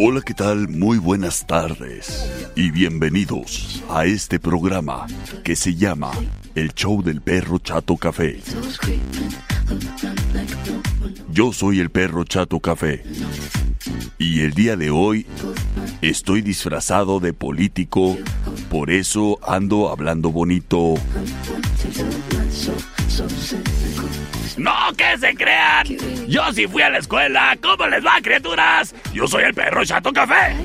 Hola, ¿qué tal? Muy buenas tardes y bienvenidos a este programa que se llama El Show del Perro Chato Café. Yo soy el Perro Chato Café y el día de hoy estoy disfrazado de político, por eso ando hablando bonito. No, que se crean. Yo sí fui a la escuela. ¿Cómo les va, criaturas? Yo soy el perro Chato Café.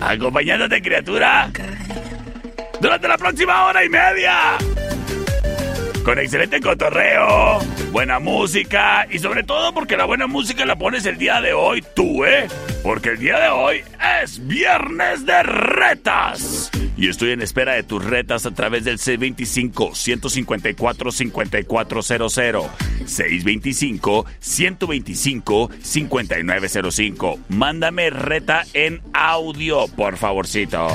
Acompañándote, criatura. Durante la próxima hora y media. Con excelente cotorreo, buena música y sobre todo porque la buena música la pones el día de hoy tú, ¿eh? Porque el día de hoy es viernes de retas. Y estoy en espera de tus retas a través del C25-154-5400. 625-125-5905. Mándame reta en audio, por favorcito.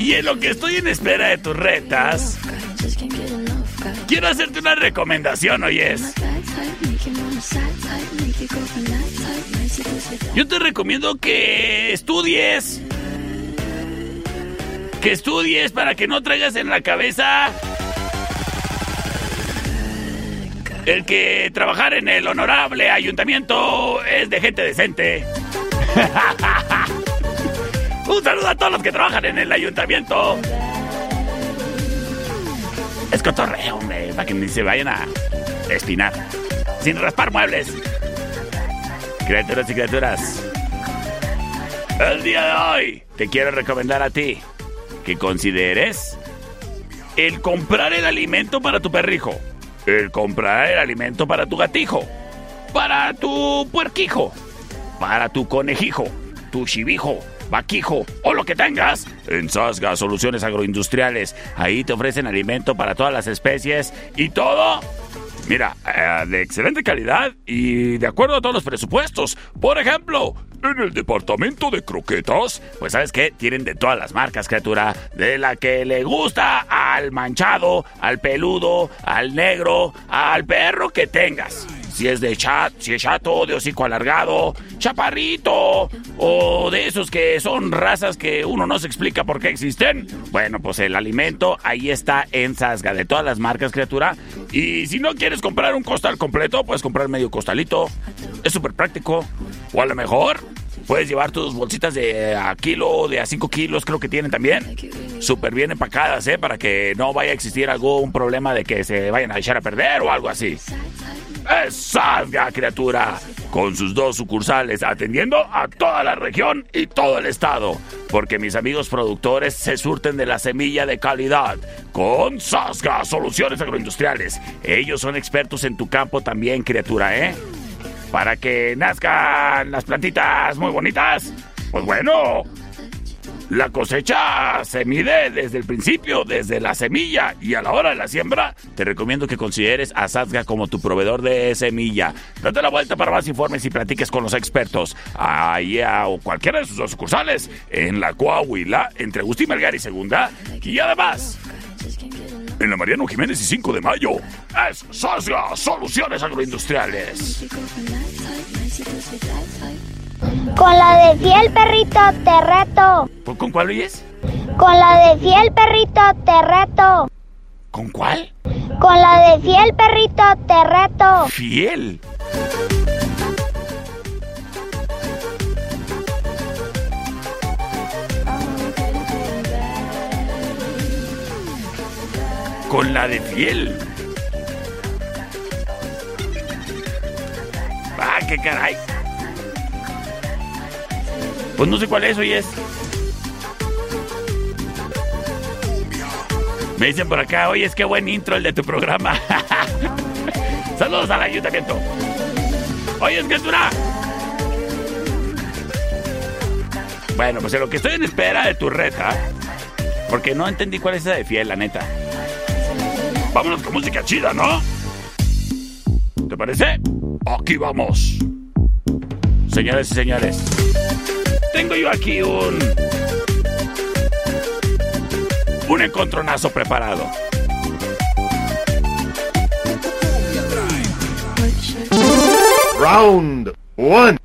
Y en lo que estoy en espera de tus retas, quiero hacerte una recomendación, oyes. Yo te recomiendo que estudies. Que estudies para que no traigas en la cabeza el que trabajar en el honorable ayuntamiento es de gente decente. Un saludo a todos los que trabajan en el ayuntamiento. Es cotorreo, hombre, para que ni se vayan a espinar. Sin raspar muebles. Criaturas y criaturas. El día de hoy te quiero recomendar a ti que consideres el comprar el alimento para tu perrijo, el comprar el alimento para tu gatijo, para tu puerquijo, para tu conejijo, tu chivijo, vaquijo o lo que tengas. En Sasga Soluciones Agroindustriales, ahí te ofrecen alimento para todas las especies y todo Mira, eh, de excelente calidad y de acuerdo a todos los presupuestos. Por ejemplo, en el departamento de croquetas, pues sabes que tienen de todas las marcas, criatura. De la que le gusta al manchado, al peludo, al negro, al perro que tengas. Si es de chat, si es chato, de hocico alargado, chaparrito, o de esos que son razas que uno no se explica por qué existen. Bueno, pues el alimento ahí está en Sasga, de todas las marcas, criatura. Y si no quieres comprar un costal completo, puedes comprar medio costalito. Es súper práctico. O a lo mejor Puedes llevar tus bolsitas de a kilo, de a 5 kilos, creo que tienen también. Súper bien empacadas, ¿eh? Para que no vaya a existir algún problema de que se vayan a echar a perder o algo así. ¡Salga, criatura! Con sus dos sucursales atendiendo a toda la región y todo el estado. Porque mis amigos productores se surten de la semilla de calidad. Con Sasga Soluciones Agroindustriales. Ellos son expertos en tu campo también, criatura, ¿eh? para que nazcan las plantitas muy bonitas. Pues bueno, La cosecha se mide desde el principio, desde la semilla y a la hora de la siembra. Te recomiendo que consideres a Sazga como tu proveedor de semilla. Date la vuelta para más informes y platiques con los expertos. Ahí o cualquiera de sus sucursales. En la Coahuila, entre Agustín Melgar y Segunda. Y además, en la Mariano Jiménez y 5 de mayo. Es Sasga Soluciones Agroindustriales. Con la de fiel perrito te reto. ¿Con, cuál oyes? Con la de fiel perrito te reto. ¿Con cuál? Con la de fiel perrito te reto. Fiel. Con la de fiel. Ah, qué caray. Pues no sé cuál es, hoy es. Me dicen por acá, oye, es que buen intro el de tu programa. Saludos al ayuntamiento. Oye, es que dura. Bueno, pues en lo que estoy en espera de tu reta, porque no entendí cuál es esa de fiel, la neta. Vámonos con música chida, ¿no? ¿Te parece? Aquí vamos. Señores y señores, tengo yo aquí un. Un encontronazo preparado. Round one.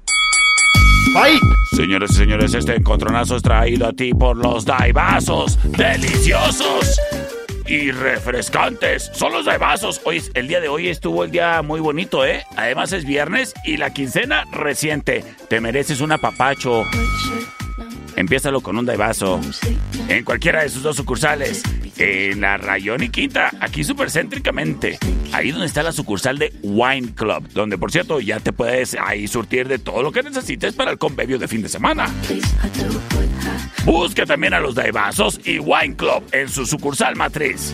Fight. Señores y señores, este encontronazo es traído a ti por los Daibazos. ¡Deliciosos! Y refrescantes. Son los vasos. Hoy, el día de hoy estuvo el día muy bonito, ¿eh? Además es viernes y la quincena reciente. Te mereces un apapacho. Empiézalo con un daivaso. En cualquiera de sus dos sucursales. En la Rayón y Quinta, aquí súper céntricamente. Ahí donde está la sucursal de Wine Club. Donde, por cierto, ya te puedes ahí surtir de todo lo que necesites para el convivio de fin de semana. Busca también a los Daibazos y Wine Club en su sucursal matriz.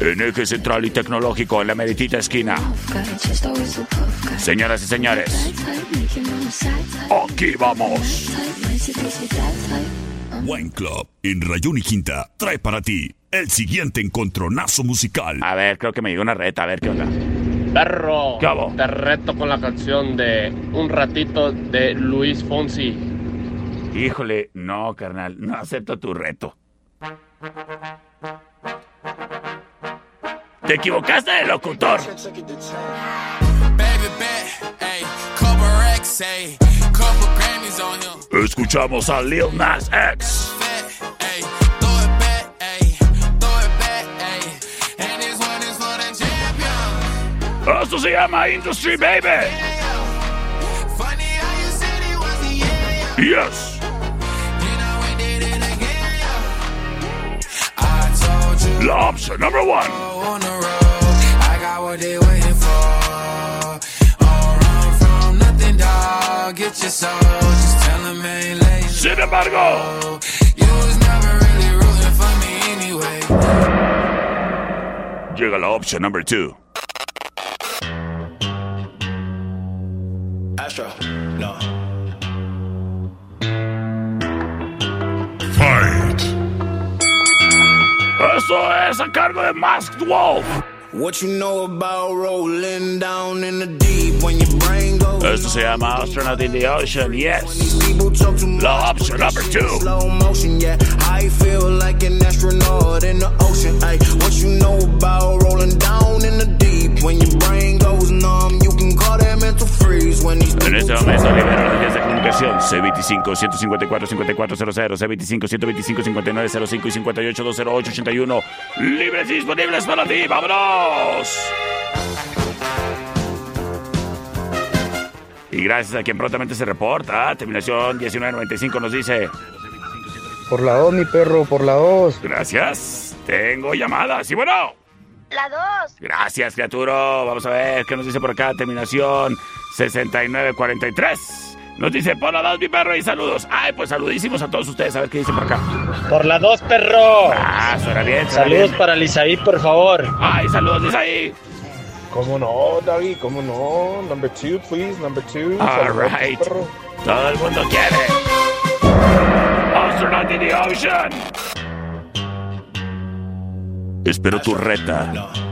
En eje central y tecnológico en la meritita esquina. Señoras y señores, aquí vamos. Wine Club en Rayón y Quinta trae para ti el siguiente encontronazo musical. A ver, creo que me llegó una reta, a ver qué onda. Perro, ¿Qué hago? te reto con la canción de Un ratito de Luis Fonsi. Híjole, no, carnal, no acepto tu reto. Te equivocaste de locutor. Escuchamos a Lil Nas X. Esto se llama Industry Baby. Yes. La opción number one. on the road. I got what they waiting for. Don't run from nothing, dog. Get your soul. Just tell them ain't late. Sin embargo, You was never really rooting for me anyway. llega la opción number two. Astro, no. Fight. Eso es a cargo de Masked Wolf. What you know about rolling down in the deep when your brain goes Esto se llama Astronaut in the Ocean, yes. People talk too much. La opción number two. Slow motion, yeah. I feel like an astronaut in the ocean. Ay, what you know about rolling down in the deep when your brain goes numb? You can call that mental freeze when these En este momento libero las vías de comunicación C25-154-5400, C25-125-5905 y 58-208-81. Libres y disponibles para ti. ¡Vámonos! Y gracias a quien prontamente se reporta. Terminación 1995 nos dice... Por la 2, mi perro, por la 2. Gracias. Tengo llamadas. Y bueno... La dos. Gracias, criatura. Vamos a ver qué nos dice por acá. Terminación 6943. Nos dice, por la dos, mi perro, y saludos. Ay, pues saludísimos a todos ustedes. A ver qué dice por acá. Por la dos, perro. Ah, suena bien. suena Saludos bien. para Lisaí, por favor. Ay, saludos, ahí. ¿Cómo no, David? ¿Cómo no? Number two, please, number two. All Saludos, right. perro. Todo el mundo quiere. Astronaut in the Ocean. Espero tu reta.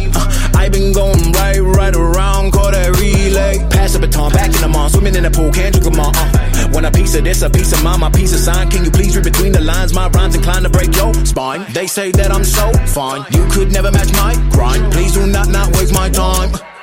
Uh, I been going right, right around, call that relay. Pass the baton, back in the mall, swimming in the pool, can't drink them all. Uh. Want a piece of this, a piece of mine, my piece of sign. Can you please read between the lines? My rhymes inclined to break your spine. They say that I'm so fine, you could never match my grind. Please do not not waste my time.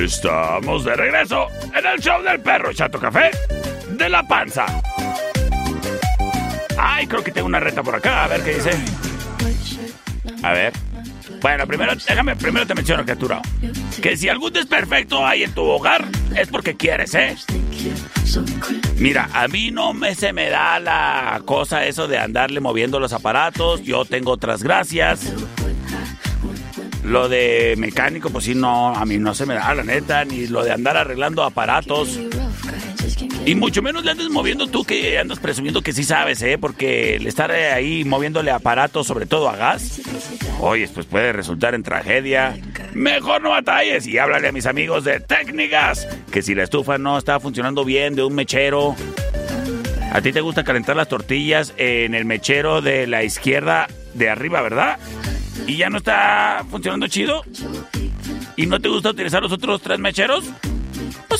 Estamos de regreso en el show del perro Chato Café de la panza. Ay, creo que tengo una reta por acá, a ver qué dice. A ver. Bueno, primero, déjame, primero te menciono, criatura. Que si algún desperfecto hay en tu hogar, es porque quieres, ¿eh? Mira, a mí no me se me da la cosa eso de andarle moviendo los aparatos. Yo tengo otras gracias. Lo de mecánico, pues sí, no, a mí no se me da, la neta, ni lo de andar arreglando aparatos. Y mucho menos le andes moviendo tú que andas presumiendo que sí sabes, ¿eh? Porque el estar ahí moviéndole aparatos, sobre todo a gas, oye, pues puede resultar en tragedia. Mejor no batalles y háblale a mis amigos de técnicas, que si la estufa no está funcionando bien de un mechero, a ti te gusta calentar las tortillas en el mechero de la izquierda de arriba, ¿verdad? Y ya no está funcionando chido y no te gusta utilizar los otros tres mecheros,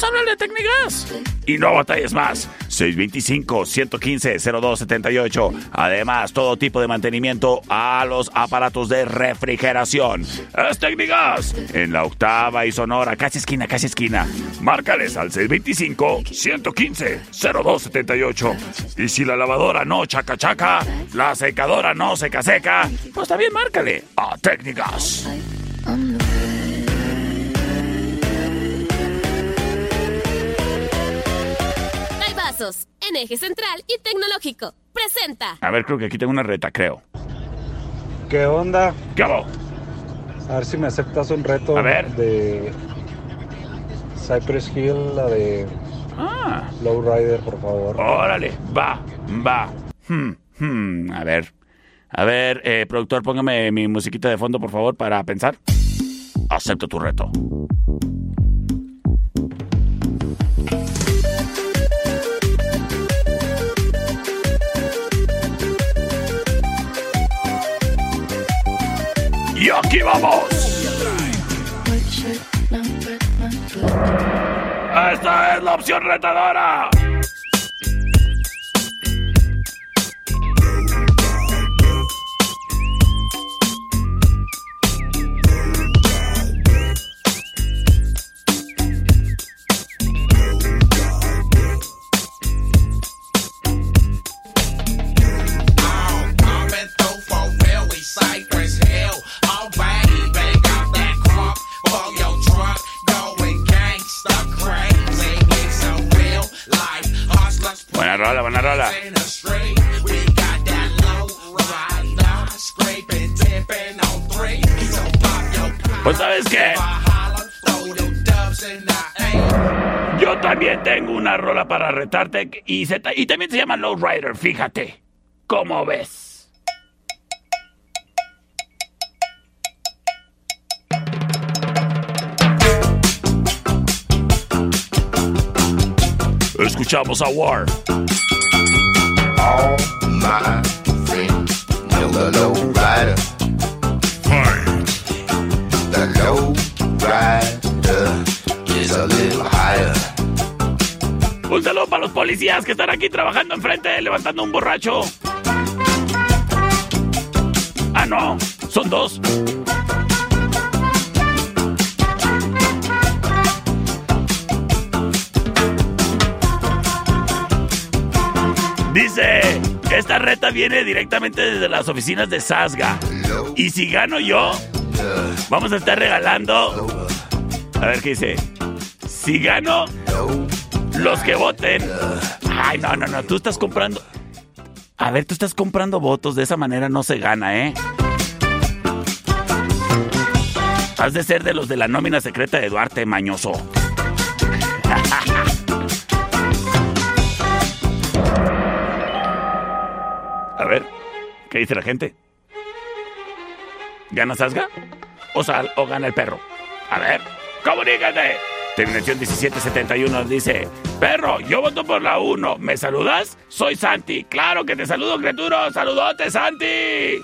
pues háblale de técnicas. Y no batalles más. 625-115-0278. Además, todo tipo de mantenimiento a los aparatos de refrigeración. Es técnicas. En la octava y sonora, casi esquina, casi esquina. Márcales al 625-115-0278. Y si la lavadora no chaca chaca, la secadora no seca seca, pues también márcale a técnicas. En eje central y tecnológico. Presenta. A ver, creo que aquí tengo una reta, creo. ¿Qué onda? ¿Qué hago? A ver si me aceptas un reto A ver. de Cypress Hill, la de Ah, Lowrider, por favor. órale, va, va. Hmm, hmm, A ver, a ver, eh, productor, póngame mi musiquita de fondo, por favor, para pensar. Acepto tu reto. Y aquí vamos. Esta es la opción retadora. Para retarte y, se y también se llama Low Rider, fíjate. ¿Cómo ves? Escuchamos a War. All my friends know the low rider. The low rider is a little higher. Un saludo para los policías que están aquí trabajando enfrente, levantando un borracho. Ah, no, son dos. Dice, esta reta viene directamente desde las oficinas de Sasga. Y si gano yo, vamos a estar regalando... A ver qué dice. Si gano, los que voten. Ay, no, no, no, tú estás comprando... A ver, tú estás comprando votos, de esa manera no se gana, ¿eh? Has de ser de los de la nómina secreta de Duarte Mañoso. A ver, ¿qué dice la gente? ¿Gana Sasga? ¿O, sal, o gana el perro? A ver, comunícate. Terminación 1771 dice, perro, yo voto por la 1. ¿Me saludas? Soy Santi. Claro que te saludo, criatura. Saludote, Santi.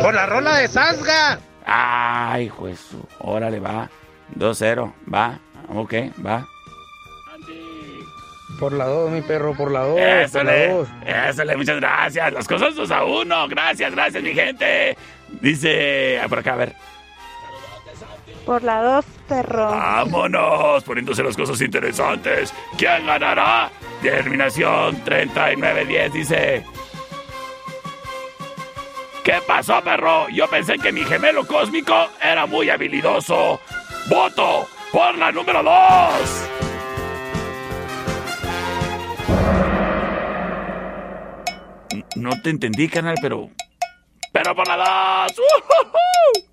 Por la rola de Sasga. Ay, juez. Órale, va. 2-0. Va. Ok, va. Por la 2, mi perro, por la 2. por la Ésale, 2. ésale, muchas gracias. Las cosas 2 a 1. Gracias, gracias, mi gente. Dice, ah, por acá, a ver. Por la 2, perro. Vámonos, poniéndose las cosas interesantes. ¿Quién ganará? Terminación 3910 dice. ¿Qué pasó, perro? Yo pensé que mi gemelo cósmico era muy habilidoso. Voto por la número 2. No te entendí, canal, pero. ¡Pero por la 2! All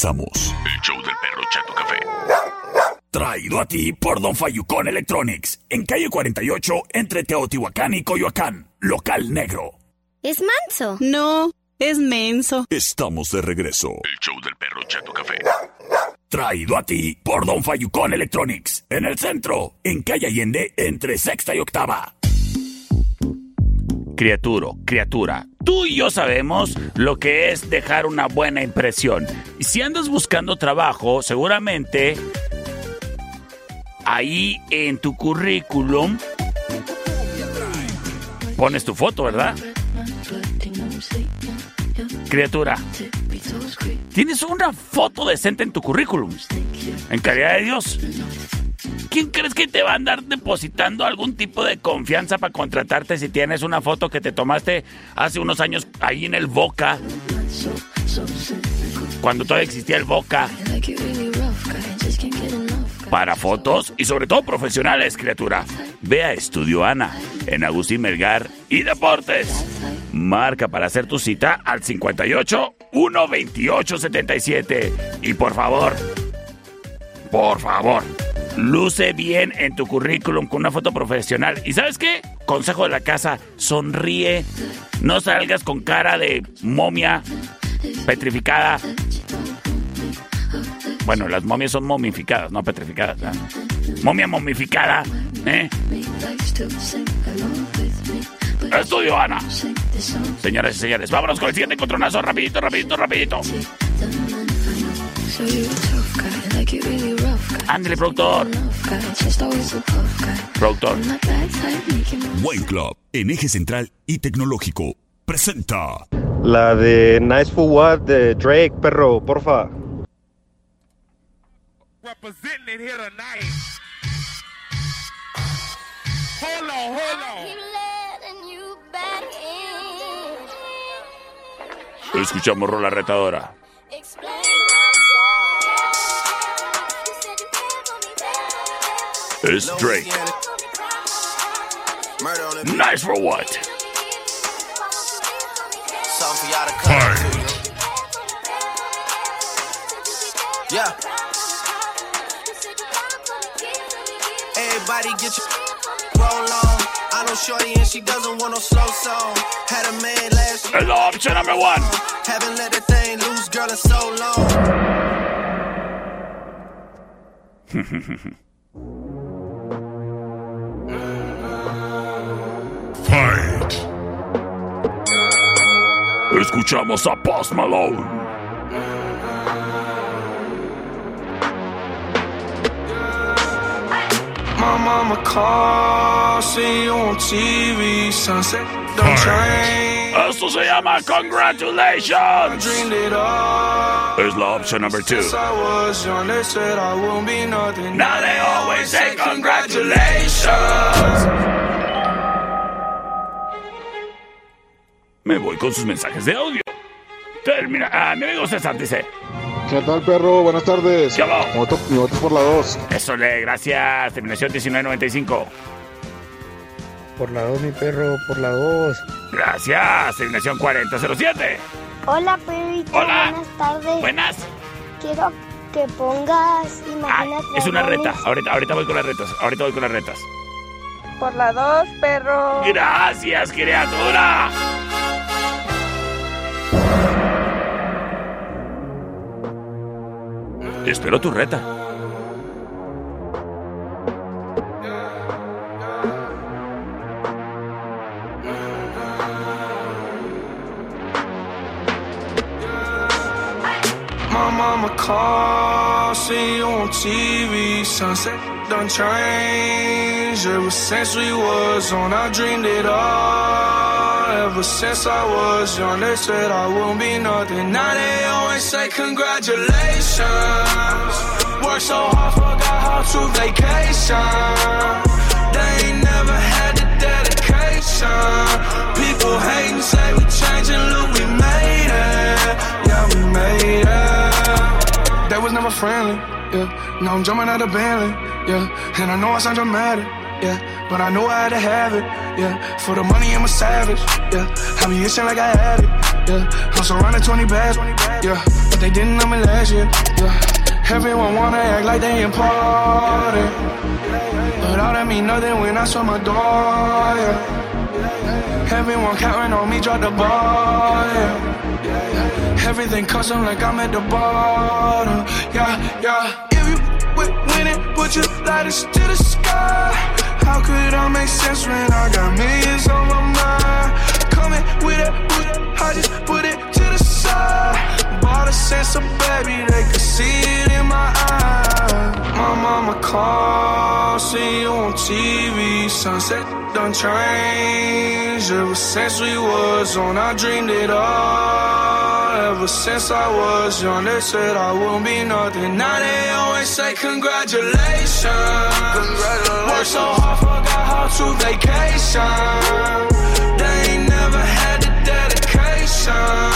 regresamos. El show del perro Chato Café. Traído a ti por Don Fayucón Electronics. En calle 48, entre Teotihuacán y Coyoacán. Local negro. ¿Es manso? No, es menso. Estamos de regreso. El show del perro Chato Café. Traído a ti por Don Fayucón Electronics. En el centro, en calle Allende, entre sexta y octava. Criaturo, criatura, tú y yo sabemos lo que es dejar una buena impresión. Y si andas buscando trabajo, seguramente ahí en tu currículum pones tu foto, ¿verdad? Criatura, tienes una foto decente en tu currículum. En calidad de Dios. ¿Quién crees que te va a andar depositando algún tipo de confianza para contratarte si tienes una foto que te tomaste hace unos años ahí en el Boca? Cuando todavía existía el Boca. Para fotos y sobre todo profesionales, criatura. Ve a Estudio Ana en Agustín Melgar y Deportes. Marca para hacer tu cita al 58 128 77. Y por favor, por favor, luce bien en tu currículum con una foto profesional. ¿Y sabes qué? Consejo de la casa, sonríe. No salgas con cara de momia petrificada. Bueno, las momias son momificadas, no petrificadas. Momia momificada. ¿eh? Estudio Ana. Señoras y señores, vámonos con el siguiente encontronazo. Rapidito, rapidito, rapidito. Ándale, productor. Productor. Wine Club, en eje central y tecnológico, presenta. La de Nice for What de Drake, perro, porfa. representing it here tonight. Hold on, hold on. Escuchamos rola retadora. Es Drake. Nice for what? Something for y'all to come to. Yeah. Everybody get your roll on. I know Shorty and she doesn't want no slow song. Had a man last year. Hello, option number one. Haven't let that thing loose, girl, in so long. Escuchamos a Post Malone. My mama called, see you on TV, sunset, don't change. Esto se llama Congratulations. Dreamed it all. Es la opción number two. Since I was young, they said I won't be nothing. Now they always say congratulations. Me voy con sus mensajes de audio. Termina. Ah, mi amigo César dice. ¿Qué tal, perro? Buenas tardes. ¿Qué hago? Mi voto, mi voto es por la 2. Eso le, gracias. Terminación 1995. Por la 2, mi perro, por la 2. Gracias. Terminación 4007. Hola, perrito. Hola. Buenas tardes. Buenas. Quiero que pongas Imagina Es una reta. Ahorita, ahorita voy con las retas. Ahorita voy con las retas. Por la 2, perro. Gracias, criatura. Espero tu reta. My mama called, see you on TV, sunset done changed. Ever since we was on, I dreamed it all. Ever since I was young, they said I won't be nothing. Now they always say congratulations. Work so hard, forgot how to vacation. They ain't never had the dedication. People hate and say we changing, look, we made it. Yeah, we made it. They was never friendly, yeah. Now I'm jumping out of Bentley, yeah. And I know I sound dramatic, yeah. But I know had to have it, yeah. For the money, I'm a savage, yeah. I be itching like I had it, yeah. I'm surrounded 20 bags, yeah. But they didn't know me last year, yeah. Everyone wanna act like they important. But all that mean nothing when I saw my door, yeah. Everyone counting on me, drop the ball, yeah. Everything custom like I'm at the bottom, yeah, yeah. If you with winning, put your lighters to the sky. How could I make sense when I got millions on my mind? Coming with it, with it, I just put it to the side. A sense of baby, they could see it in my eyes. My mama called, see you on TV. Sunset done changed. Ever since we was on, I dreamed it all. Ever since I was young, they said I wouldn't be nothing. Now they always say congratulations. Congratulations. Worked so hard, forgot how to vacation. They ain't never had the dedication.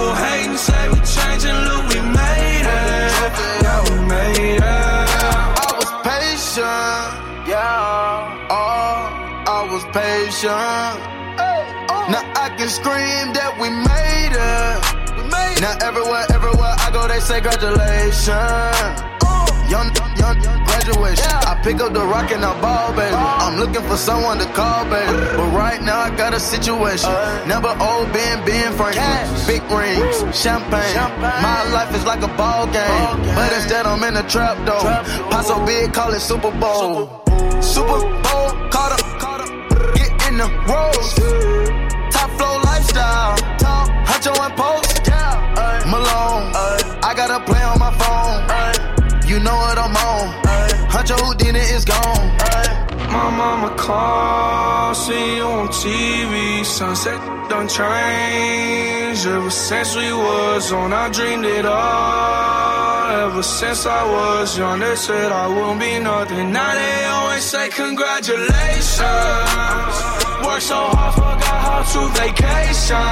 People hate and say we changing, look, we made it. Yeah, we made it. I was patient, yeah. Oh, I was patient. Now I can scream that we made it. Now everywhere, everywhere I go, they say congratulations. Young, young, graduation. I pick up the rock and I ball, baby. I'm looking for someone to call, baby. But right now I got a situation. Uh. Never old Ben, Ben Franklin. Big rings, champagne. My life is like a ball game. But instead I'm in a trap though. Pot so big, call it Super Bowl. Super Bowl, caught up, caught up. Get in the rolls. Top flow lifestyle. Huncho and post. Malone. I got a play on my phone. You know what I'm on. Huncho Houdini is gone. My mama called, see you on TV. Sunset done changed. Ever since we was on, I dreamed it all. Ever since I was young, they said I wouldn't be nothing. Now they always say congratulations. Worked so hard, forgot how to vacation.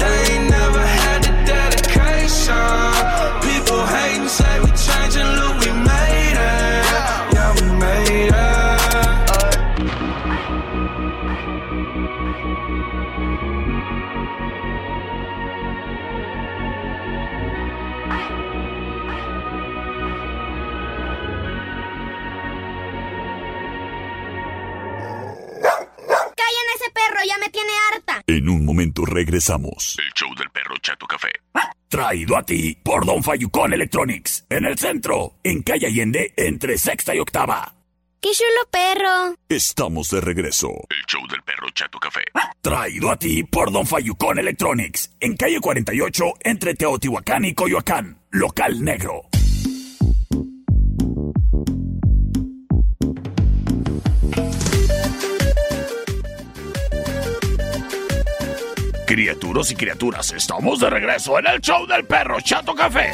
They ain't never had the dedication. People hate and say we ese perro! ¡Ya me tiene harta! En un momento regresamos. El show del perro Chato Café. Traído a ti por Don Fayucón Electronics. En el centro, en calle Allende, entre sexta y octava. ¡Qué chulo perro! Estamos de regreso. El show del perro Chato Café. Traído a ti por Don Fayucón Electronics. En calle 48, entre Teotihuacán y Coyoacán. Local negro. Criaturas y criaturas, estamos de regreso en el show del perro Chato Café.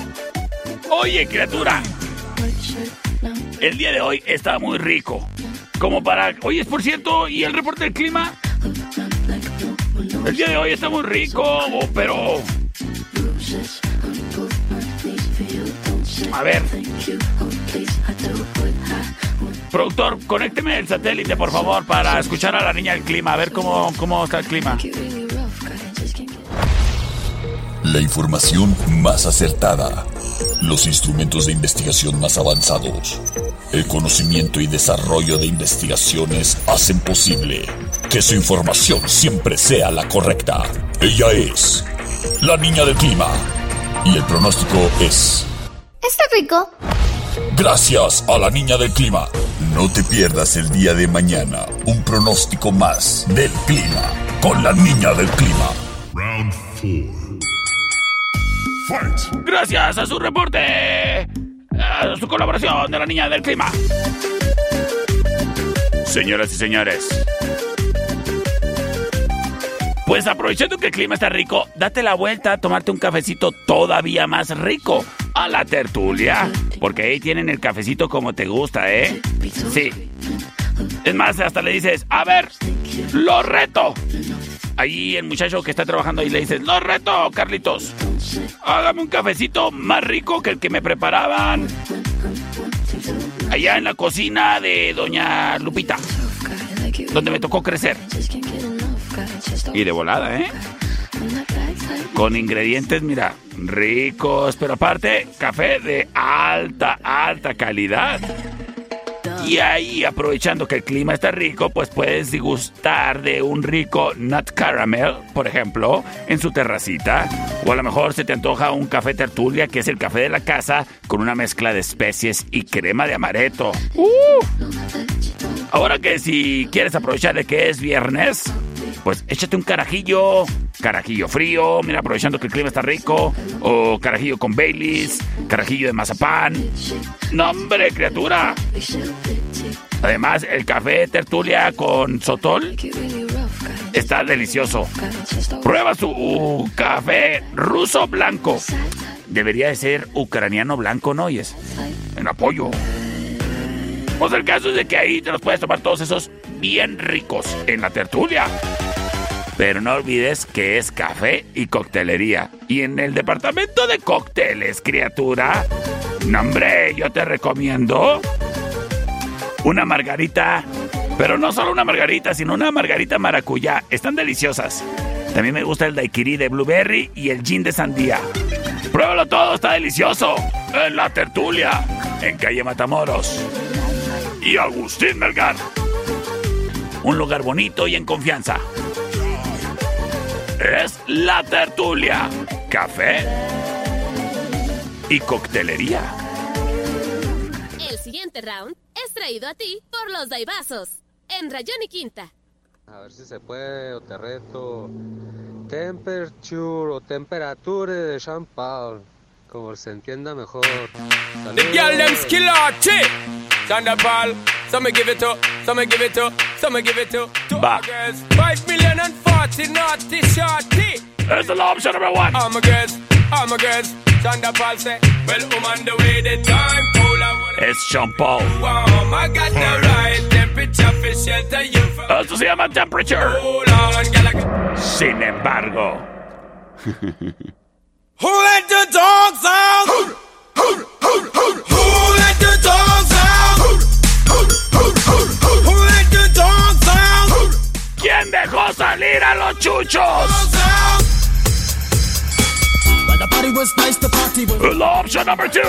Oye, criatura, el día de hoy está muy rico. Como para... Oye, por cierto, ¿y el reporte del clima? El día de hoy está muy rico, oh, pero... A ver. Productor, conécteme el satélite, por favor, para escuchar a la niña del clima, a ver cómo, cómo está el clima. La información más acertada. Los instrumentos de investigación más avanzados. El conocimiento y desarrollo de investigaciones hacen posible que su información siempre sea la correcta. Ella es la niña del clima. Y el pronóstico es... ¿Está rico? Gracias a la niña del clima. No te pierdas el día de mañana un pronóstico más del clima con la niña del clima. Round 4. Gracias a su reporte, a su colaboración de la niña del clima. Señoras y señores. Pues aprovechando que el clima está rico, date la vuelta a tomarte un cafecito todavía más rico a la tertulia Porque ahí tienen el cafecito como te gusta, ¿eh? Sí. Es más, hasta le dices, a ver, lo reto. Ahí el muchacho que está trabajando ahí le dices, lo reto, Carlitos. Hágame un cafecito más rico que el que me preparaban allá en la cocina de doña Lupita, donde me tocó crecer. Y de volada, ¿eh? Con ingredientes, mira, ricos, pero aparte, café de alta, alta calidad. Y ahí, aprovechando que el clima está rico, pues puedes degustar de un rico nut caramel, por ejemplo, en su terracita. O a lo mejor se te antoja un café tertulia, que es el café de la casa, con una mezcla de especies y crema de amaretto. ¡Uh! Ahora que si quieres aprovechar de que es viernes, pues échate un carajillo, carajillo frío, mira, aprovechando que el clima está rico, o carajillo con Baileys, carajillo de mazapán. ¡No, hombre, criatura! Además, el café tertulia con sotol está delicioso. Prueba su café ruso blanco. Debería de ser ucraniano blanco, ¿no? Es en apoyo. Pues el caso es de que ahí te los puedes tomar todos esos bien ricos en la tertulia. Pero no olvides que es café y coctelería. Y en el departamento de cócteles, criatura, no hombre, yo te recomiendo una margarita. Pero no solo una margarita, sino una margarita maracuyá. Están deliciosas. También me gusta el daiquiri de blueberry y el gin de sandía. Pruébalo todo, está delicioso. En la tertulia, en calle Matamoros. Y Agustín Melgar. Un lugar bonito y en confianza. Es la tertulia. Café y coctelería. El siguiente round es traído a ti por los Daibazos en Rayón y Quinta. A ver si se puede, o te reto. Temperature o temperature de champán. Como se entienda mejor. The girl them skill arty. Thunderball. Some me give it to, some me give it to, some me give it to. To Va. our girls. Five million and forty naughty shorty. Es la opción number one. All my girls, all my girls. Thunderball say, well, I'm on the way, the time cool. I wanna Paul. warm. I got the right temperature for shelter you from. Esto se llama Temperature. Hold on, girl, I Sin embargo. Who let the dogs out? Who let the dogs out? Who let the dogs out? ¿Quién dejó salir a los chuchos? But the party was nice, the party was La opción number two.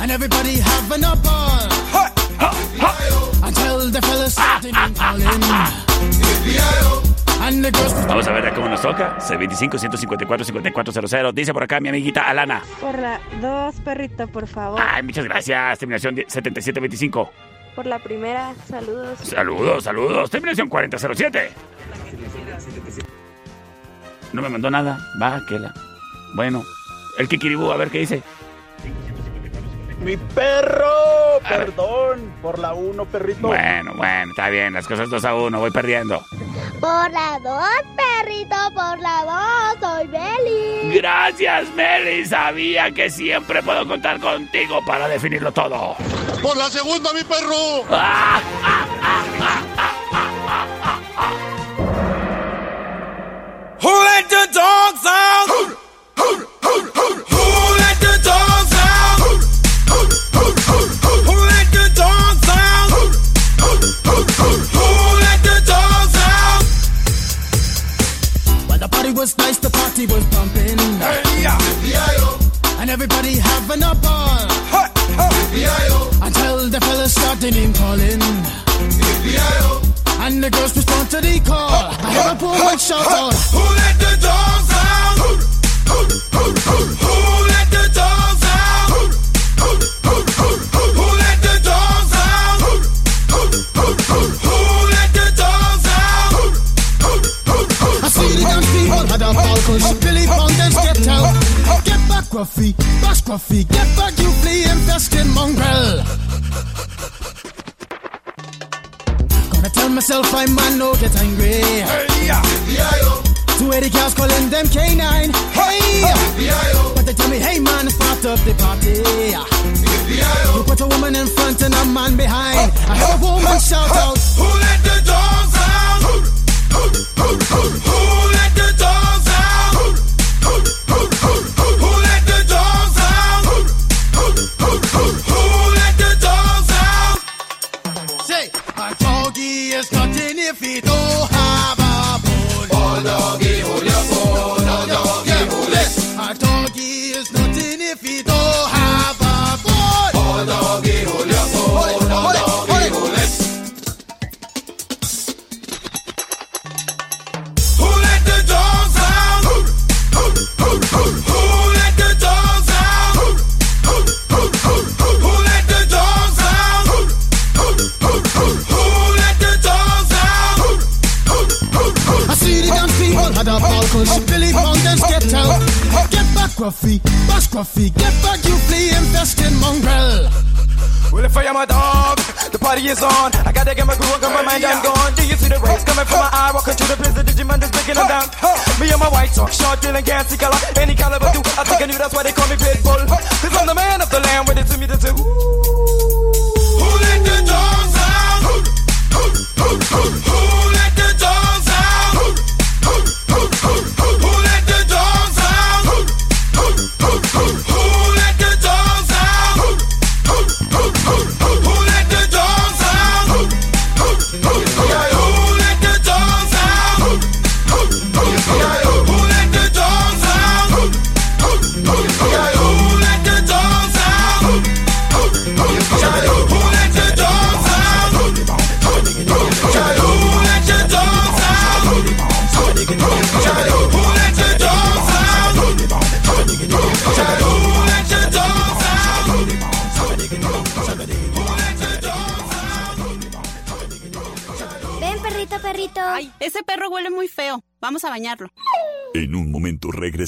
And everybody having a ball Until the fellas started ah, ah, ah, calling. And the girls Vamos a ver a cómo nos toca. C25-154-5400. Dice por acá mi amiguita Alana. Por la dos, perrito, por favor. Ay, muchas gracias. Terminación 7725. Por la primera, saludos. Saludos, saludos. Terminación 4007. No me mandó nada. Va, que la. Bueno, el Kikiribú, a ver qué dice. Mi perro, A ver. perdón, por la uno, perrito. Bueno, bueno, está bien. Las cosas 2 a 1. Voy perdiendo. Por la dos, perrito, por la dos, soy Beli. Gracias, Meli. Sabía que siempre puedo contar contigo para definirlo todo. Por la segunda, mi perro. Who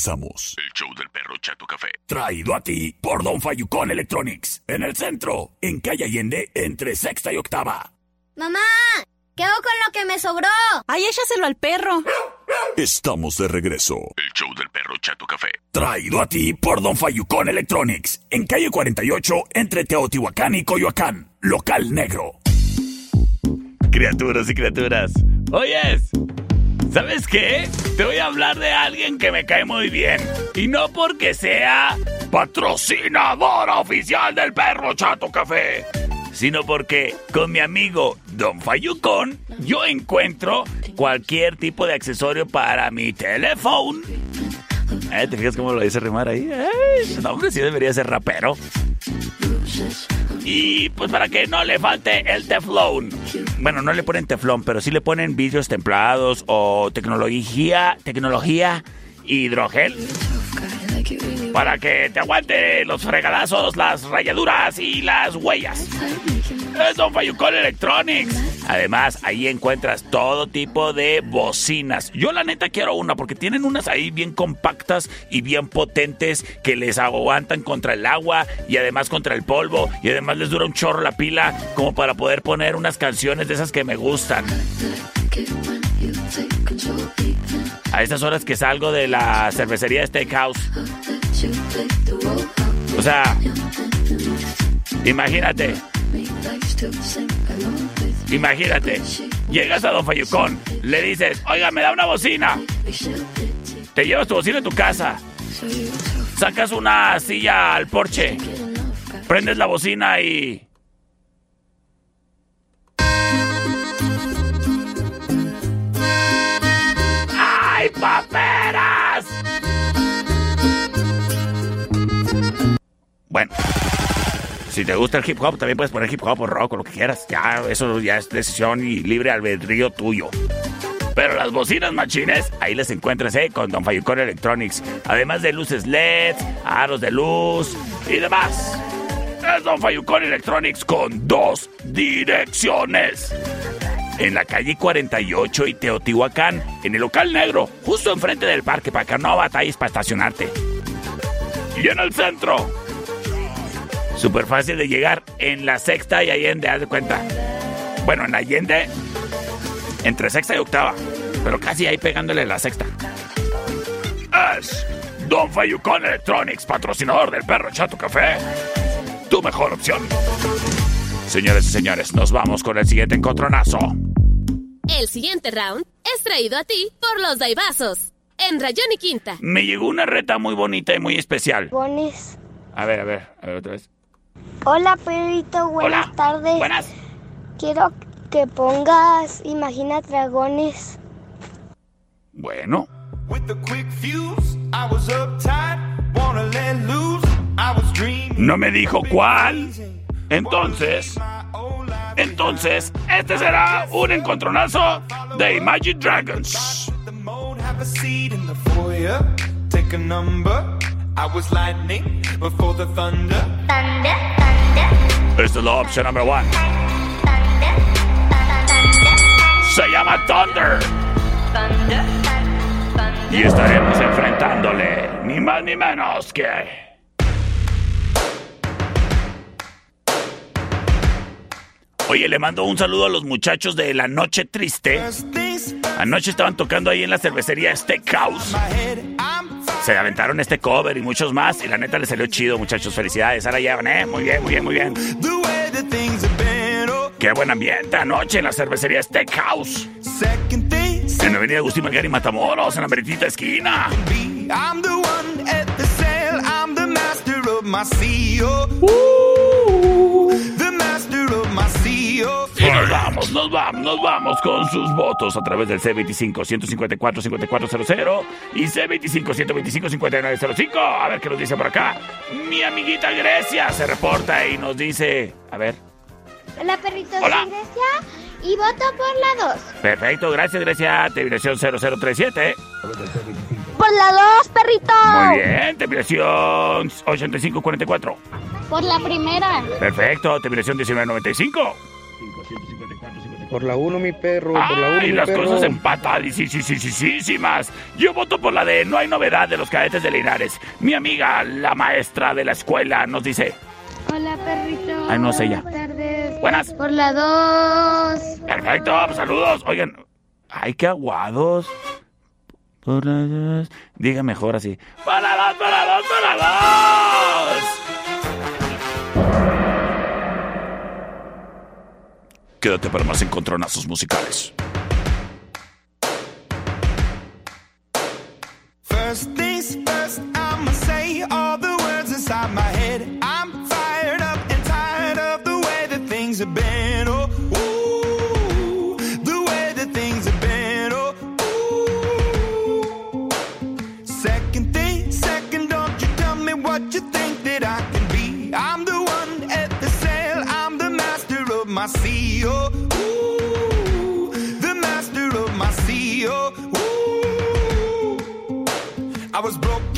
regresamos. El show del perro Chato Café. Traído a ti por Don Fayucón Electronics. En el centro, en calle Allende, entre sexta y octava. Mamá, ¿qué hago con lo que me sobró? Ay, échaselo al perro. Estamos de regreso. El show del perro Chato Café. Traído a ti por Don Fayucón Electronics. En calle 48, entre Teotihuacán y Coyoacán. Local negro. Criaturas y criaturas. Oyes, ¿sabes qué? Te voy a hablar de alguien que me cae muy bien. Y no porque sea patrocinadora oficial del perro Chato Café. Sino porque con mi amigo Don Fayucón yo encuentro cualquier tipo de accesorio para mi teléfono. Eh, ¿Te fijas cómo lo dice rimar ahí? Eh, no, hombre, sí debería ser rapero. Y pues para que no le falte el teflón. Bueno, no le ponen teflón, pero sí le ponen vidrios templados o tecnología, tecnología hidrogel. Para que te aguante los fregadazos, las rayaduras y las huellas. Es Don Fayucón Electronics. Además, ahí encuentras todo tipo de bocinas. Yo la neta quiero una porque tienen unas ahí bien compactas y bien potentes que les aguantan contra el agua y además contra el polvo y además les dura un chorro la pila como para poder poner unas canciones de esas que me gustan. A estas horas que salgo de la cervecería Steakhouse. O sea, imagínate. Imagínate, llegas a Don Fayucón, le dices, oiga, me da una bocina. Te llevas tu bocina a tu casa. Sacas una silla al porche. Prendes la bocina y... paperas! Bueno, si te gusta el hip hop, también puedes poner hip hop o rock o lo que quieras. Ya, eso ya es decisión y libre albedrío tuyo. Pero las bocinas machines, ahí las encuentras, ¿eh? Con Don Fayucón Electronics. Además de luces LED, aros de luz y demás. Es Don Fayucón Electronics con dos direcciones. En la calle 48 y Teotihuacán, en el local negro, justo enfrente del parque, para que no batalles para estacionarte. Y en el centro, Súper fácil de llegar en la sexta y Allende, haz de cuenta. Bueno, en Allende, entre sexta y octava. pero casi ahí pegándole la sexta. Es Don Fayucon Electronics, patrocinador del perro Chato Café. Tu mejor opción. Señores y señores, nos vamos con el siguiente encontronazo. El siguiente round es traído a ti por los Daibazos. En Rayón y Quinta. Me llegó una reta muy bonita y muy especial. Pones. A ver, a ver, a ver otra vez. Hola, perrito, buenas tardes. Buenas. Quiero que pongas Imagina Dragones. Bueno. No me dijo cuál. Entonces, entonces, este será un encontronazo de Imagine Dragons. Esta es la opción número one. Se llama Thunder. Thunder. Y estaremos enfrentándole ni más ni menos que. Oye, le mando un saludo a los muchachos de La Noche Triste. Anoche estaban tocando ahí en la cervecería Steakhouse. Se aventaron este cover y muchos más. Y la neta les salió chido, muchachos. Felicidades. Ahora llevan, ¿eh? Muy bien, muy bien, muy bien. Qué buen ambiente anoche en la cervecería Steakhouse. En la avenida Agustín Melgar y Matamoros, en la meritita esquina. I'm Y nos vamos, nos vamos, nos vamos con sus votos a través del C25-154-5400 y C25-125-5905. A ver qué nos dice por acá. Mi amiguita Grecia se reporta y nos dice... A ver. Hola, perrito, Hola. soy Grecia y voto por la 2. Perfecto, gracias Grecia. Terminación 0037. Por la 2, perrito. Muy bien, terminación 8544. Por la primera. Perfecto, terminación 1995. Por la 1, mi perro. Por la 1, Ay, mi las perro. cosas empatadísimas. Yo voto por la de No hay novedad de los cadetes de Linares. Mi amiga, la maestra de la escuela, nos dice... Hola, perrito. Ay, no sé ya. Buenas tardes. Buenas. Por la 2. Perfecto, pues, saludos. Oigan, ay, qué aguados. Por la dos. Diga mejor así. ¡Para dos, para dos, para dos! Quédate para más encontronazos musicales.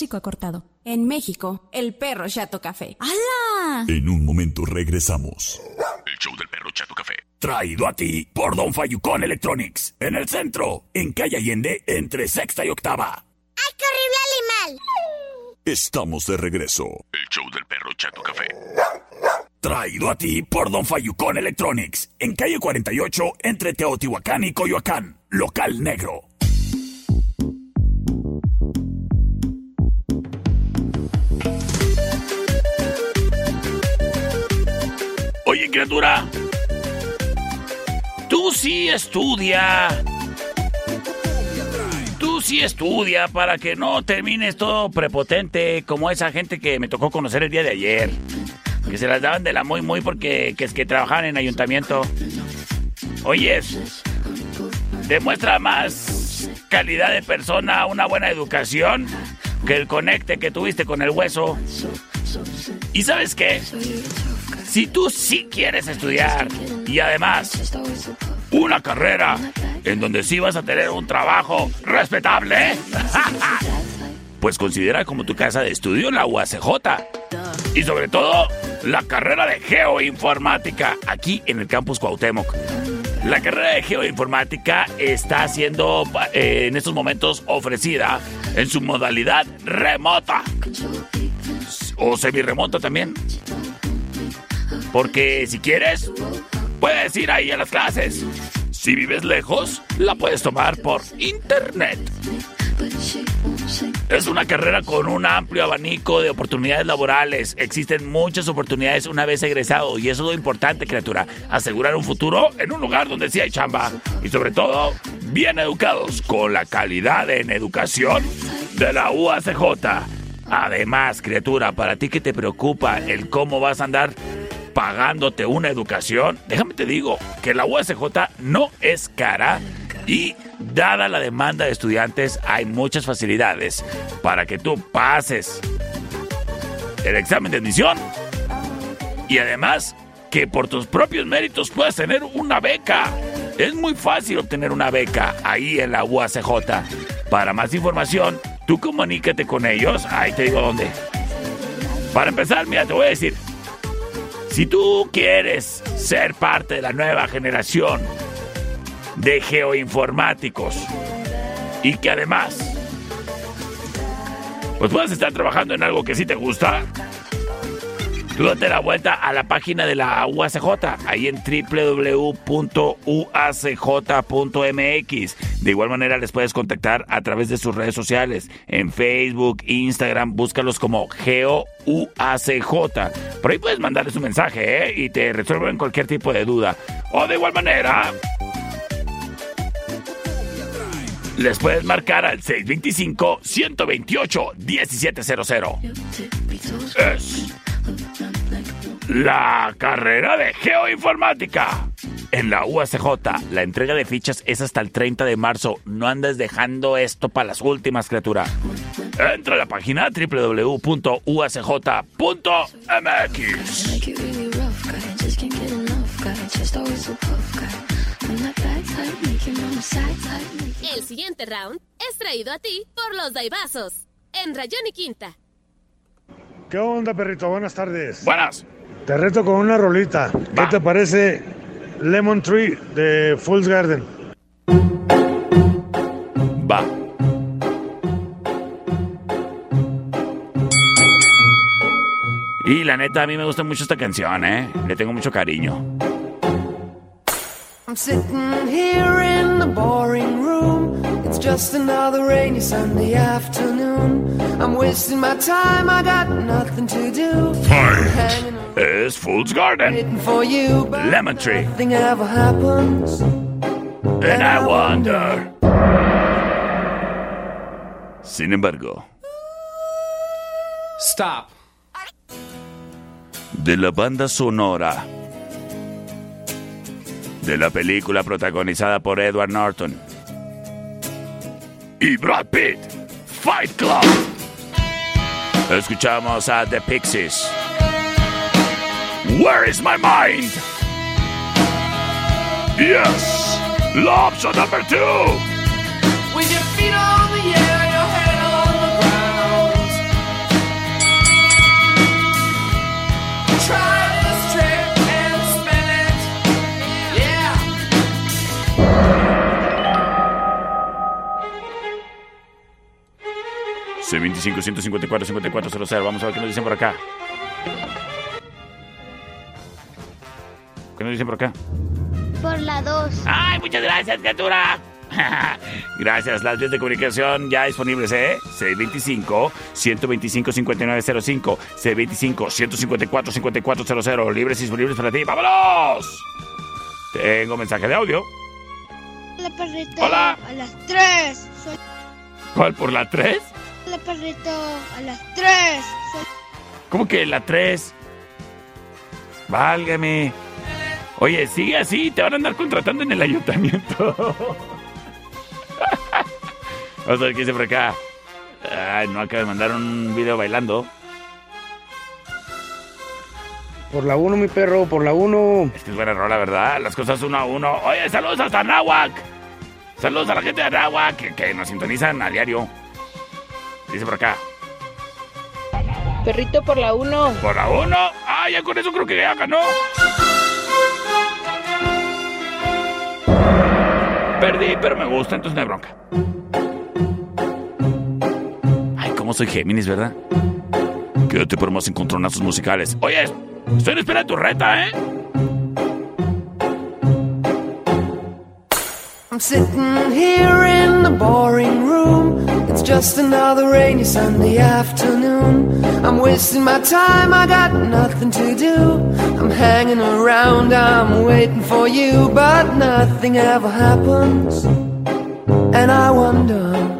Hocico acortado. En México, el perro chato café. ¡Hala! En un momento regresamos. El show del perro Chato Café. Traído a ti por Don Fayucón Electronics. En el centro, en calle Allende, entre sexta y octava. ¡Ay, qué horrible animal! Estamos de regreso. El show del perro Chato Café. Traído a ti por Don Fayucón Electronics. En calle 48, entre Teotihuacán y Coyoacán. Local negro. Tú sí estudia. Tú sí estudia para que no termines todo prepotente como esa gente que me tocó conocer el día de ayer. Que se las daban de la muy muy porque que es que trabajaban en ayuntamiento. Oye, demuestra más calidad de persona, una buena educación que el conecte que tuviste con el hueso. ¿Y sabes qué? Si tú sí quieres estudiar y además una carrera en donde sí vas a tener un trabajo respetable, pues considera como tu casa de estudio la UACJ. Y sobre todo, la carrera de geoinformática aquí en el campus Cuauhtémoc. La carrera de geoinformática está siendo eh, en estos momentos ofrecida en su modalidad remota o semi-remota también. Porque si quieres, puedes ir ahí a las clases. Si vives lejos, la puedes tomar por internet. Es una carrera con un amplio abanico de oportunidades laborales. Existen muchas oportunidades una vez egresado y eso es lo importante, criatura. Asegurar un futuro en un lugar donde sí hay chamba. Y sobre todo, bien educados con la calidad en educación de la UACJ. Además, criatura, para ti que te preocupa el cómo vas a andar pagándote una educación, déjame te digo que la UACJ no es cara y dada la demanda de estudiantes hay muchas facilidades para que tú pases el examen de admisión y además que por tus propios méritos puedas tener una beca. Es muy fácil obtener una beca ahí en la UACJ. Para más información, tú comunícate con ellos. Ahí te digo dónde. Para empezar, mira, te voy a decir. Si tú quieres ser parte de la nueva generación de geoinformáticos y que además pues puedas estar trabajando en algo que sí te gusta, date la vuelta a la página de la UACJ, ahí en www.uacj.mx. De igual manera les puedes contactar a través de sus redes sociales, en Facebook, Instagram, búscalos como GeoUACJ. Por ahí puedes mandarles un mensaje ¿eh? y te resuelven cualquier tipo de duda. O de igual manera, les puedes marcar al 625-128-1700. Es la carrera de geoinformática. En la UACJ, la entrega de fichas es hasta el 30 de marzo. No andes dejando esto para las últimas, criatura. Entra a la página www.uacj.mx. El siguiente round es traído a ti por los Daibazos en Rayón y Quinta. ¿Qué onda, perrito? Buenas tardes. Buenas. Te reto con una rolita. ¿Qué te parece Lemon Tree de Fool's Garden? Va. Y la neta, a mí me gusta mucho esta canción, ¿eh? Le tengo mucho cariño. I'm sitting here in the boring room. Just another rainy Sunday afternoon. I'm wasting my time, I got nothing to do. Fight es Fool's Garden. Waiting for you, but Lemon Tree. nothing ever happens. And I wonder. Sin embargo, Stop. de la banda sonora de la película protagonizada por Edward Norton y Brad Pitt, Fight Club. Escuchamos a The Pixies. Where is my mind? Yes, option number two. With your feet on the air, C25 154 5400. Vamos a ver qué nos dicen por acá. ¿Qué nos dicen por acá? Por la 2. ¡Ay, muchas gracias, criatura! gracias, las vías de comunicación ya disponibles, ¿eh? C25-125-5905, C25-154-5400, libres y disponibles para ti. ¡Vámonos! Tengo mensaje de audio. Hola, perrito. Hola. A las 3. Soy... ¿Cuál por la 3? Hola, perrito. A las 3. Soy... ¿Cómo que la 3? Válgame. Oye, sigue así, te van a andar contratando en el ayuntamiento. Vamos a ver qué dice por acá. Ay, no, acaba de mandar un video bailando. Por la 1, mi perro, por la 1. Es que es buena rola, ¿verdad? Las cosas uno a uno. Oye, saludos hasta Anáhuac. Saludos a la gente de Anáhuac que, que nos sintonizan a diario. Dice por acá. Perrito por la 1. Por la 1. Ah, ya con eso creo que ya ganó. Perdí, pero me gusta, entonces no hay bronca. Ay, cómo soy Géminis, ¿verdad? Quédate por más encontronazos musicales. Oye, estoy en espera de tu reta, ¿eh? I'm sitting here in the boring room. It's just another rainy Sunday afternoon. I'm wasting my time, I got nothing to do. I'm hanging around, I'm waiting for you, but nothing ever happens. And I wonder.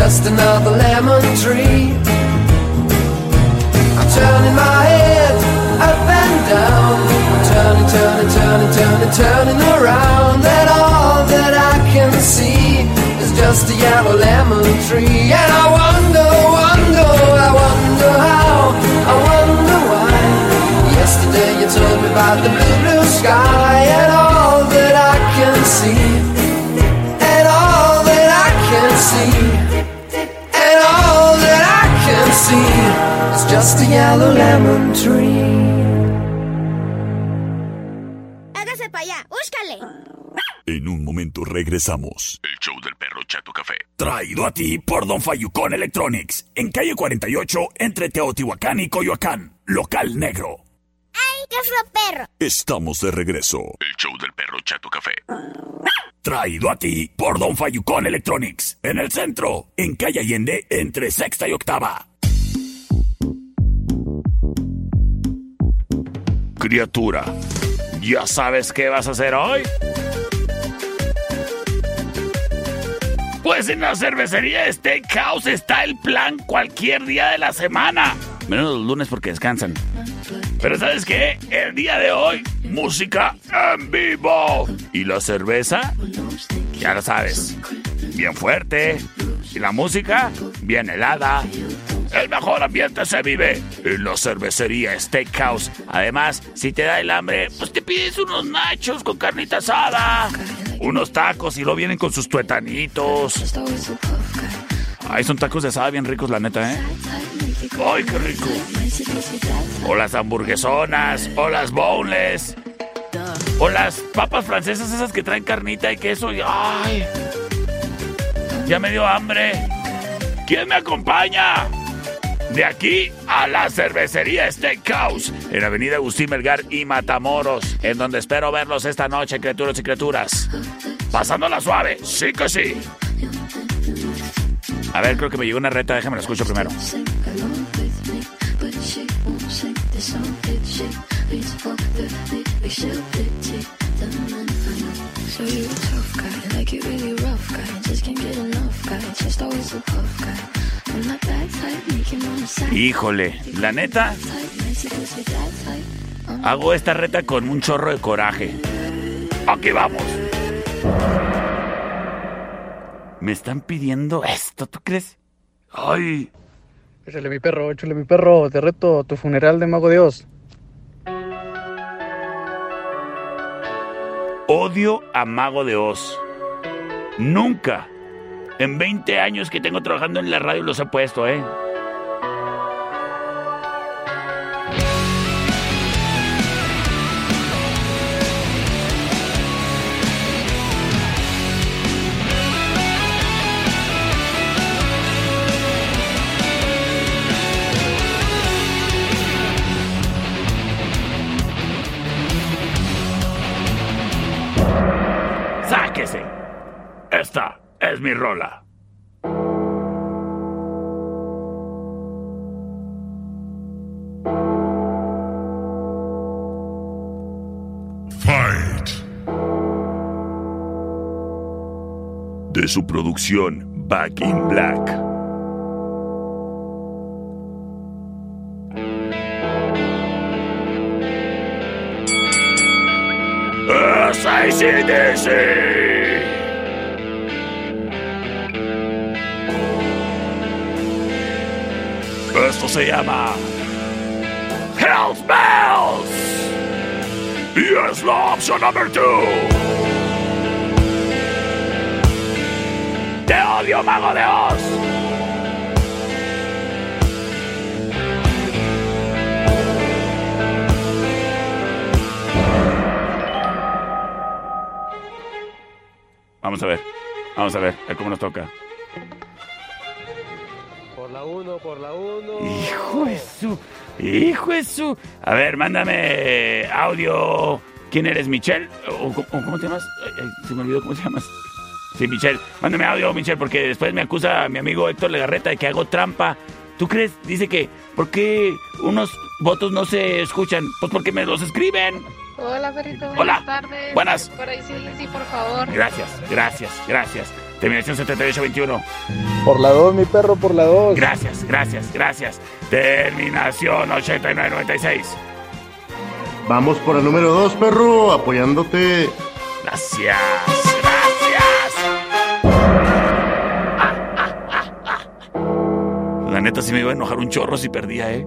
just another lemon tree. I'm turning my head up and down. I'm turning, turning, turning, turning, turning around. And all that I can see is just a yellow lemon tree. And I wonder, wonder, I wonder how, I wonder why. Yesterday you told me about the blue, blue sky. And all that I can see, and all that I can see. Hágase para allá, búscale. En un momento regresamos. El show del perro Chato Café. Traído a ti por Don Fayucón Electronics. En calle 48, entre Teotihuacán y Coyoacán. Local negro. ¡Ay, qué fue perro! Estamos de regreso. El show del perro Chato Café. Traído a ti por Don Fayucón Electronics. En el centro, en calle Allende, entre sexta y octava. Criatura, ¿ya sabes qué vas a hacer hoy? Pues en la cervecería Steakhouse está el plan cualquier día de la semana. Menos los lunes porque descansan. Pero ¿sabes qué? El día de hoy, música en vivo. ¿Y la cerveza? Ya lo sabes. Bien fuerte. Y la música, bien helada. El mejor ambiente se vive en la cervecería Steakhouse. Además, si te da el hambre, pues te pides unos nachos con carnita asada. Unos tacos y lo vienen con sus tuetanitos. Ay, son tacos de asada bien ricos, la neta, ¿eh? ¡Ay, qué rico! O las hamburguesonas, o las boneless. O las papas francesas esas que traen carnita y queso. ¡Ay! Ya me dio hambre. ¿Quién me acompaña? De aquí a la cervecería Steakhouse, en Avenida Agustín Melgar y Matamoros, en donde espero verlos esta noche, criaturas y criaturas. Pasándola suave, sí que sí. A ver, creo que me llegó una reta, déjame la escucho primero. Híjole, la neta, hago esta reta con un chorro de coraje. Aquí vamos. Me están pidiendo esto, ¿tú crees? Ay, Échale mi perro, échale mi perro, te reto tu funeral de Mago Dios. odio a Mago de Oz. Nunca. En 20 años que tengo trabajando en la radio los he puesto, ¿eh? Mi rola. Fight. De su producción Back in Black. ¡Es se llama Hell's Bells. Y es la opción number two. Te odio, mago de Oz. Vamos a ver, vamos a ver, a ver cómo nos toca. Por la 1, por la 1. Hijo de su. Hijo de su. A ver, mándame audio. ¿Quién eres, Michelle? ¿O, cómo- o cómo te llamas? Ay, ay, se me olvidó cómo te llamas. Sí, Michelle. Mándame audio, Michelle, porque después me acusa mi amigo Héctor Legarreta de que hago trampa. ¿Tú crees? Dice que, ¿por qué unos votos no se escuchan? Pues porque me los escriben. Hola, perrito. Hola. Buenas tardes. Buenas. Por ahí sí, sí, por favor. Gracias, gracias, gracias. Terminación 7821. Por la 2, mi perro, por la 2. Gracias, gracias, gracias. Terminación 8996. Vamos por el número 2, perro, apoyándote. Gracias, gracias. La neta sí me iba a enojar un chorro si perdía, ¿eh?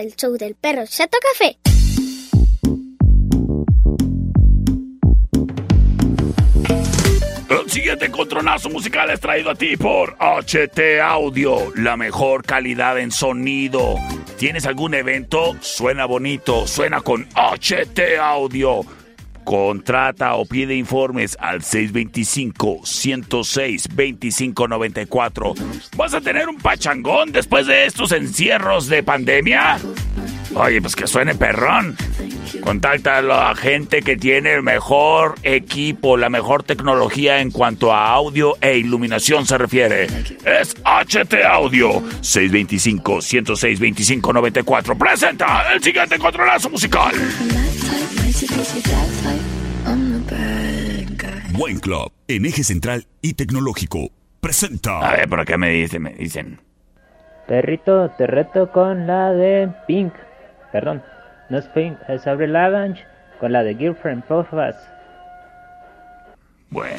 El show del perro Chato Café. El siguiente encontronazo musical es traído a ti por HT Audio, la mejor calidad en sonido. ¿Tienes algún evento? Suena bonito, suena con HT Audio. Contrata o pide informes al 625-106-2594. ¿Vas a tener un pachangón después de estos encierros de pandemia? Oye, pues que suene perrón. Contacta a la gente que tiene el mejor equipo, la mejor tecnología en cuanto a audio e iluminación se refiere. Es HT Audio 625-106-2594. Presenta el siguiente controlazo musical. Buen Club, en eje central y tecnológico, presenta. A ver, por acá me dicen, me dicen. Perrito, te reto con la de Pink. Perdón, no es Pink, es Avril Lavigne con la de Girlfriend Puffas. Bueno.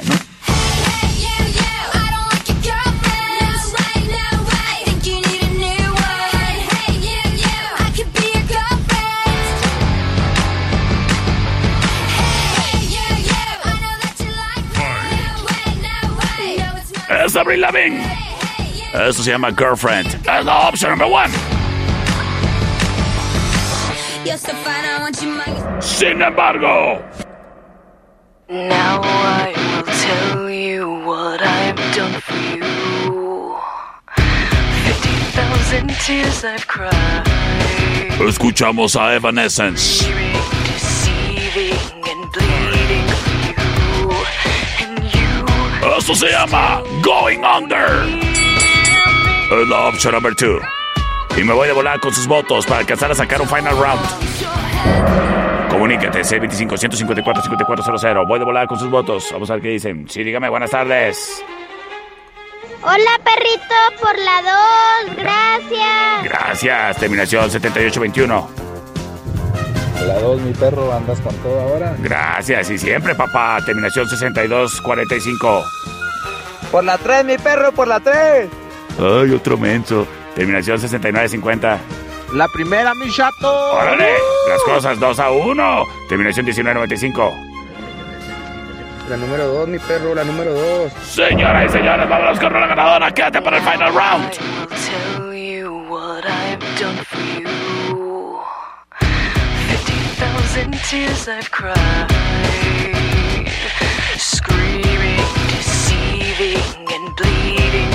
Es Avril Lavigne. Eso se llama Girlfriend. Es la opción number one. Sin embargo, Now I will tell you what I've done for you. 50,000 tears I've cried. escuchamos a Evanescence. Deceiving and bleeding for you. And you Eso se llama Going Under. Es la opción number two. Y me voy de volar con sus votos para alcanzar a sacar un final round. Comunícate, C25-154-5400. Voy de volar con sus votos. Vamos a ver qué dicen. Sí, dígame, buenas tardes. Hola, perrito, por la 2. Gracias. Gracias, terminación 7821. La 2, mi perro, andas con todo ahora. Gracias, y siempre, papá. Terminación 6245. Por la 3, mi perro, por la 3. Ay, otro menso. Terminación 6950. La primera, mi chato. ¡Órale! Las cosas 2 a 1. Terminación 1995. La número 2, mi perro, la número 2. Señoras y señores, vámonos con la ganadora. Quédate para el final round. tell you what I've done for you. 50,000 tears I've cried. Screaming, deceiving, and bleeding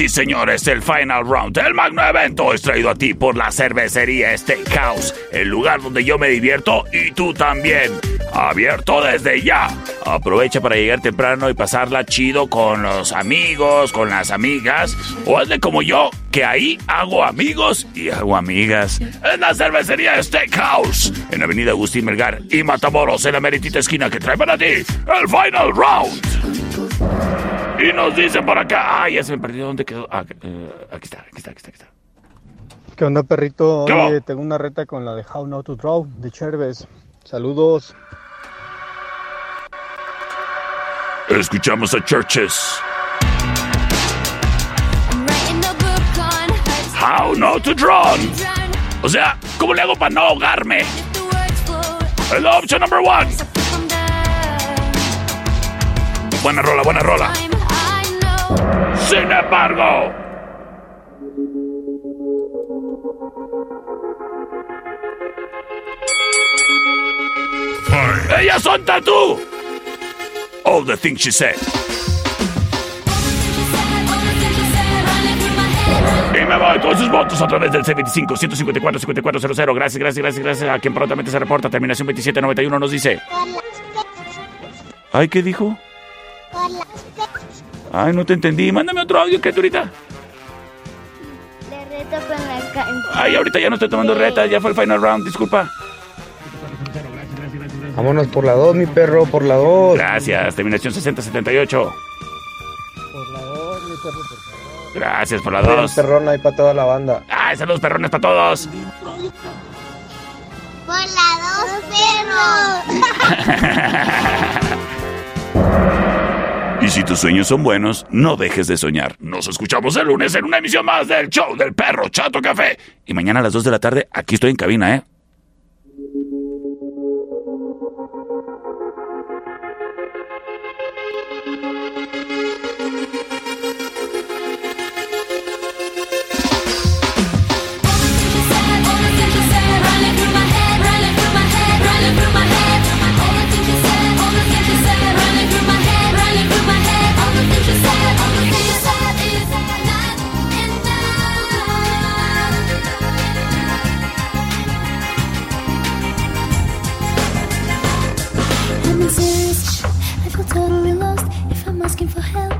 Y señores, el Final Round del magno evento es traído a ti por la cervecería Steakhouse, el lugar donde yo me divierto y tú también. Abierto desde ya. Aprovecha para llegar temprano y pasarla chido con los amigos, con las amigas, o hazle como yo, que ahí hago amigos y hago amigas. En la cervecería Steakhouse, en Avenida Agustín Melgar y Matamoros, en la meritita esquina que trae para ti el Final Round. Y nos dicen por acá. Ay, ya se me perdió. ¿Dónde quedó? Ah, eh, aquí está, aquí está, aquí está, aquí está. ¿Qué onda, perrito? ¿Qué Oye, tengo una reta con la de How Not to Draw de Cherves. Saludos. Escuchamos a Churches. How not to drown. O sea, ¿cómo le hago para no ahogarme? Es la opción number one. Buena rola, buena rola. Sin embargo. ¡Ellas son tatú! All the things she said. Y me voy con sus votos a través del C25 154 5400. Gracias, gracias, gracias, gracias a quien prontamente se reporta. Terminación 2791 nos dice. Ay, ¿qué dijo? Ay, no te entendí. Mándame otro audio, criaturita. Le reto con la canción. Ay, ahorita ya no estoy tomando retas. Ya fue el final round. Disculpa. Vámonos por la 2, mi perro, por la 2. Gracias. Terminación 6078. Por la 2, mi perro, por favor. Gracias por la Bien, 2. perrón ahí para toda la banda. Ay, saludos perrones para todos. Por la dos perros. Y si tus sueños son buenos, no dejes de soñar. Nos escuchamos el lunes en una emisión más del show del perro Chato Café. Y mañana a las 2 de la tarde, aquí estoy en cabina, ¿eh? I'm asking for help,